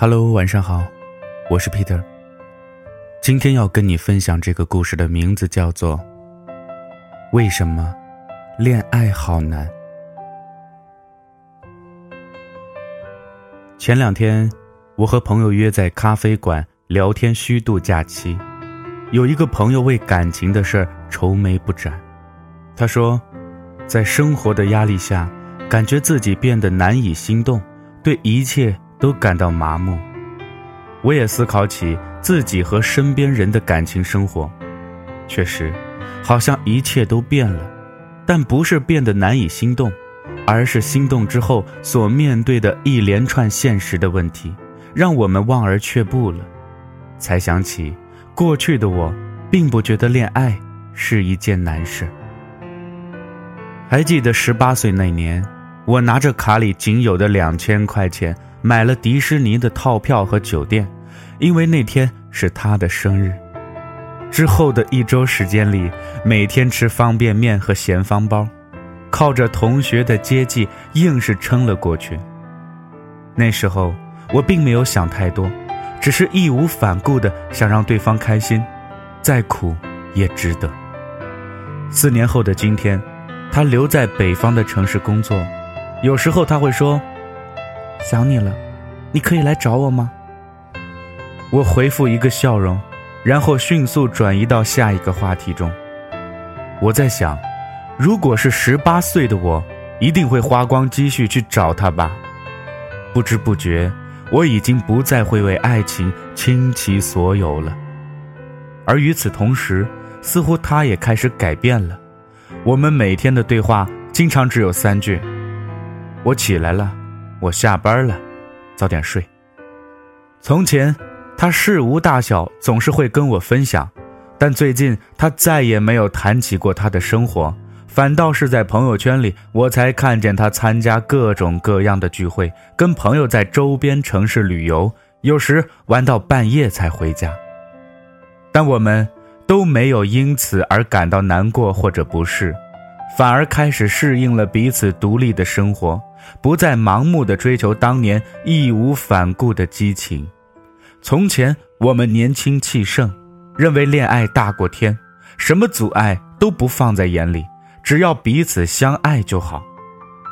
Hello，晚上好，我是 Peter。今天要跟你分享这个故事的名字叫做《为什么恋爱好难》。前两天，我和朋友约在咖啡馆聊天虚度假期。有一个朋友为感情的事儿愁眉不展，他说，在生活的压力下，感觉自己变得难以心动，对一切。都感到麻木，我也思考起自己和身边人的感情生活，确实，好像一切都变了，但不是变得难以心动，而是心动之后所面对的一连串现实的问题，让我们望而却步了。才想起，过去的我，并不觉得恋爱是一件难事。还记得十八岁那年，我拿着卡里仅有的两千块钱。买了迪士尼的套票和酒店，因为那天是他的生日。之后的一周时间里，每天吃方便面和咸方包，靠着同学的接济，硬是撑了过去。那时候我并没有想太多，只是义无反顾的想让对方开心，再苦也值得。四年后的今天，他留在北方的城市工作，有时候他会说。想你了，你可以来找我吗？我回复一个笑容，然后迅速转移到下一个话题中。我在想，如果是十八岁的我，一定会花光积蓄去找他吧。不知不觉，我已经不再会为爱情倾其所有了。而与此同时，似乎他也开始改变了。我们每天的对话经常只有三句：“我起来了。”我下班了，早点睡。从前，他事无大小总是会跟我分享，但最近他再也没有谈起过他的生活，反倒是在朋友圈里，我才看见他参加各种各样的聚会，跟朋友在周边城市旅游，有时玩到半夜才回家。但我们都没有因此而感到难过或者不适。反而开始适应了彼此独立的生活，不再盲目的追求当年义无反顾的激情。从前我们年轻气盛，认为恋爱大过天，什么阻碍都不放在眼里，只要彼此相爱就好。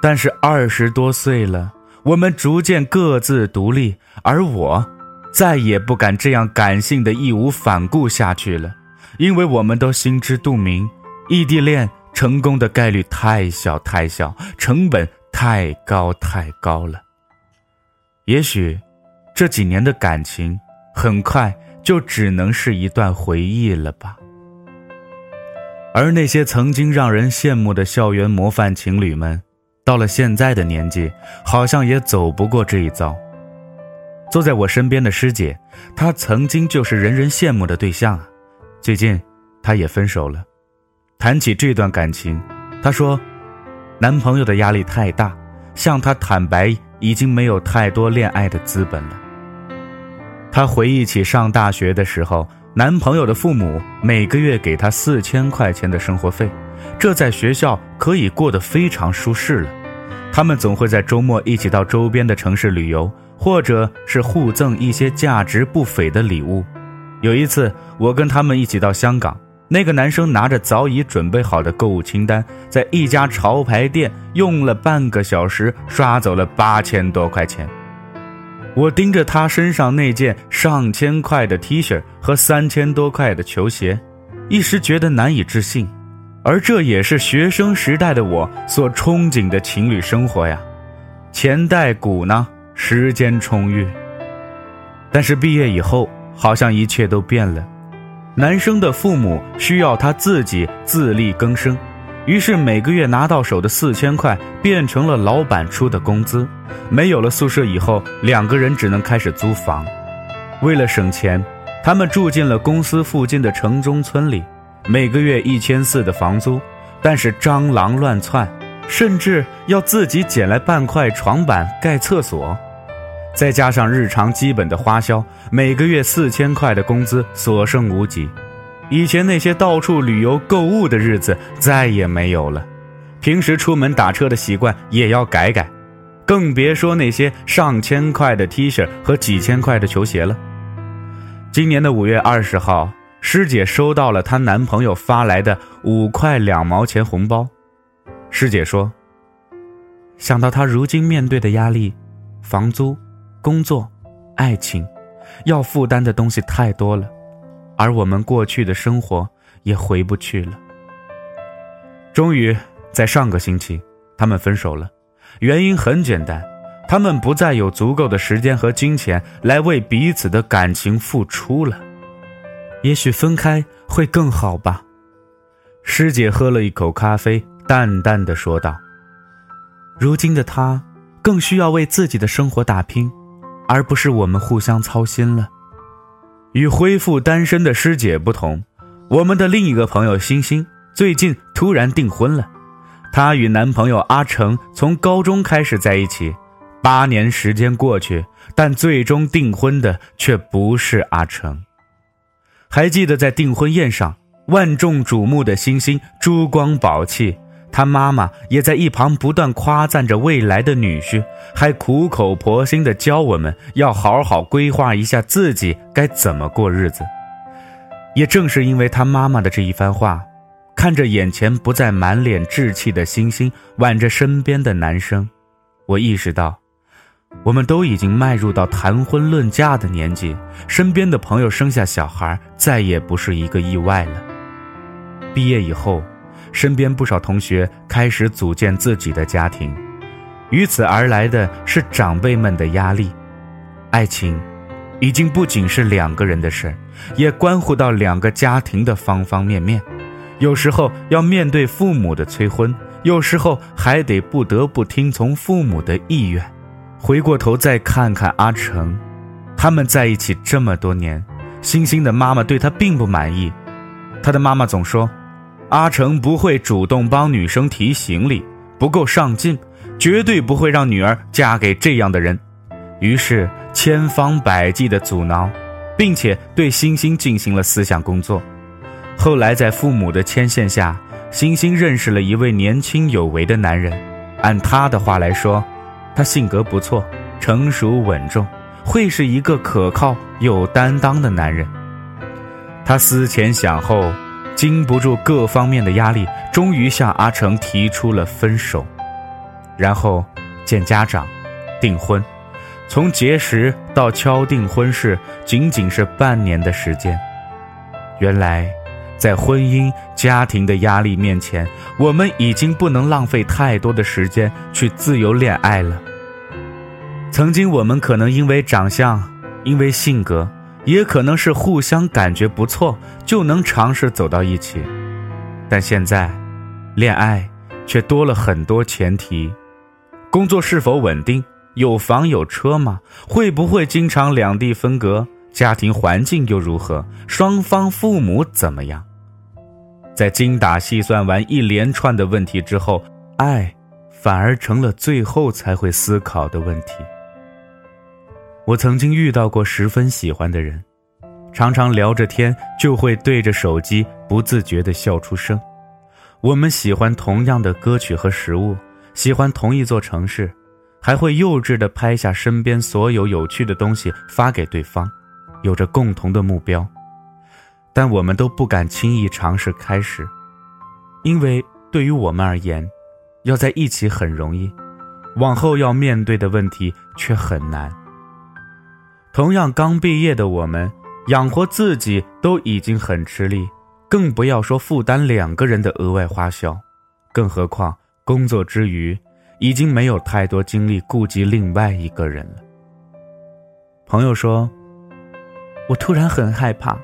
但是二十多岁了，我们逐渐各自独立，而我再也不敢这样感性的义无反顾下去了，因为我们都心知肚明，异地恋。成功的概率太小太小，成本太高太高了。也许，这几年的感情很快就只能是一段回忆了吧。而那些曾经让人羡慕的校园模范情侣们，到了现在的年纪，好像也走不过这一遭。坐在我身边的师姐，她曾经就是人人羡慕的对象啊，最近她也分手了。谈起这段感情，她说，男朋友的压力太大，向她坦白已经没有太多恋爱的资本了。她回忆起上大学的时候，男朋友的父母每个月给她四千块钱的生活费，这在学校可以过得非常舒适了。他们总会在周末一起到周边的城市旅游，或者是互赠一些价值不菲的礼物。有一次，我跟他们一起到香港。那个男生拿着早已准备好的购物清单，在一家潮牌店用了半个小时刷走了八千多块钱。我盯着他身上那件上千块的 T 恤和三千多块的球鞋，一时觉得难以置信。而这也是学生时代的我所憧憬的情侣生活呀，钱袋鼓囊，时间充裕。但是毕业以后，好像一切都变了。男生的父母需要他自己自力更生，于是每个月拿到手的四千块变成了老板出的工资。没有了宿舍以后，两个人只能开始租房。为了省钱，他们住进了公司附近的城中村里，每个月一千四的房租，但是蟑螂乱窜，甚至要自己捡来半块床板盖厕所。再加上日常基本的花销，每个月四千块的工资所剩无几。以前那些到处旅游购物的日子再也没有了，平时出门打车的习惯也要改改。更别说那些上千块的 T 恤和几千块的球鞋了。今年的五月二十号，师姐收到了她男朋友发来的五块两毛钱红包。师姐说：“想到她如今面对的压力，房租、工作、爱情，要负担的东西太多了，而我们过去的生活也回不去了。”终于，在上个星期，他们分手了。原因很简单，他们不再有足够的时间和金钱来为彼此的感情付出了。也许分开会更好吧。师姐喝了一口咖啡，淡淡的说道：“如今的他，更需要为自己的生活打拼，而不是我们互相操心了。”与恢复单身的师姐不同，我们的另一个朋友星星最近突然订婚了。她与男朋友阿成从高中开始在一起，八年时间过去，但最终订婚的却不是阿成。还记得在订婚宴上，万众瞩目的星星珠光宝气，他妈妈也在一旁不断夸赞着未来的女婿，还苦口婆心地教我们要好好规划一下自己该怎么过日子。也正是因为他妈妈的这一番话。看着眼前不再满脸稚气的星星，挽着身边的男生，我意识到，我们都已经迈入到谈婚论嫁的年纪。身边的朋友生下小孩，再也不是一个意外了。毕业以后，身边不少同学开始组建自己的家庭，与此而来的是长辈们的压力。爱情，已经不仅是两个人的事儿也关乎到两个家庭的方方面面。有时候要面对父母的催婚，有时候还得不得不听从父母的意愿。回过头再看看阿成，他们在一起这么多年，星星的妈妈对他并不满意。他的妈妈总说，阿成不会主动帮女生提行李，不够上进，绝对不会让女儿嫁给这样的人。于是千方百计的阻挠，并且对星星进行了思想工作。后来，在父母的牵线下，星星认识了一位年轻有为的男人。按他的话来说，他性格不错，成熟稳重，会是一个可靠有担当的男人。他思前想后，经不住各方面的压力，终于向阿成提出了分手。然后见家长，订婚，从结识到敲定婚事，仅仅是半年的时间。原来。在婚姻家庭的压力面前，我们已经不能浪费太多的时间去自由恋爱了。曾经我们可能因为长相，因为性格，也可能是互相感觉不错，就能尝试走到一起。但现在，恋爱却多了很多前提：工作是否稳定？有房有车吗？会不会经常两地分隔？家庭环境又如何？双方父母怎么样？在精打细算完一连串的问题之后，爱反而成了最后才会思考的问题。我曾经遇到过十分喜欢的人，常常聊着天就会对着手机不自觉地笑出声。我们喜欢同样的歌曲和食物，喜欢同一座城市，还会幼稚地拍下身边所有有趣的东西发给对方，有着共同的目标。但我们都不敢轻易尝试开始，因为对于我们而言，要在一起很容易，往后要面对的问题却很难。同样刚毕业的我们，养活自己都已经很吃力，更不要说负担两个人的额外花销，更何况工作之余，已经没有太多精力顾及另外一个人了。朋友说：“我突然很害怕。”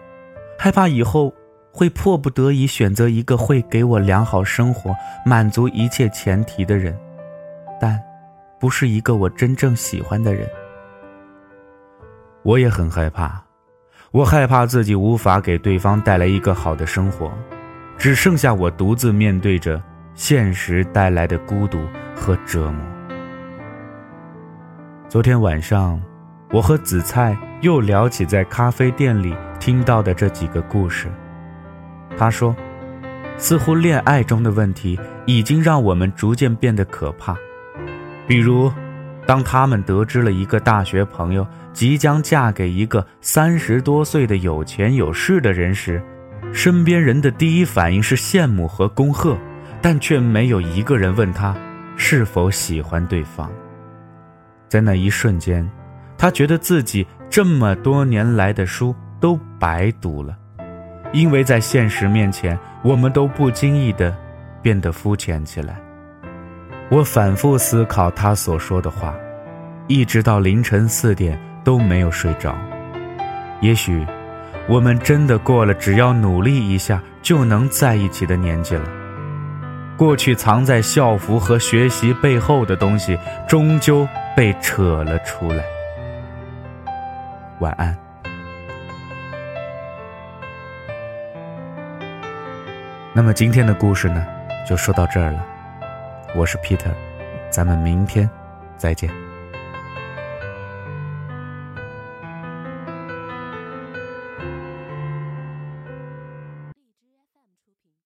害怕以后会迫不得已选择一个会给我良好生活、满足一切前提的人，但不是一个我真正喜欢的人。我也很害怕，我害怕自己无法给对方带来一个好的生活，只剩下我独自面对着现实带来的孤独和折磨。昨天晚上，我和紫菜又聊起在咖啡店里。听到的这几个故事，他说，似乎恋爱中的问题已经让我们逐渐变得可怕，比如，当他们得知了一个大学朋友即将嫁给一个三十多岁的有钱有势的人时，身边人的第一反应是羡慕和恭贺，但却没有一个人问他是否喜欢对方。在那一瞬间，他觉得自己这么多年来的书都白读了，因为在现实面前，我们都不经意的变得肤浅起来。我反复思考他所说的话，一直到凌晨四点都没有睡着。也许，我们真的过了只要努力一下就能在一起的年纪了。过去藏在校服和学习背后的东西，终究被扯了出来。晚安。那么今天的故事呢，就说到这儿了。我是 Peter，咱们明天再见。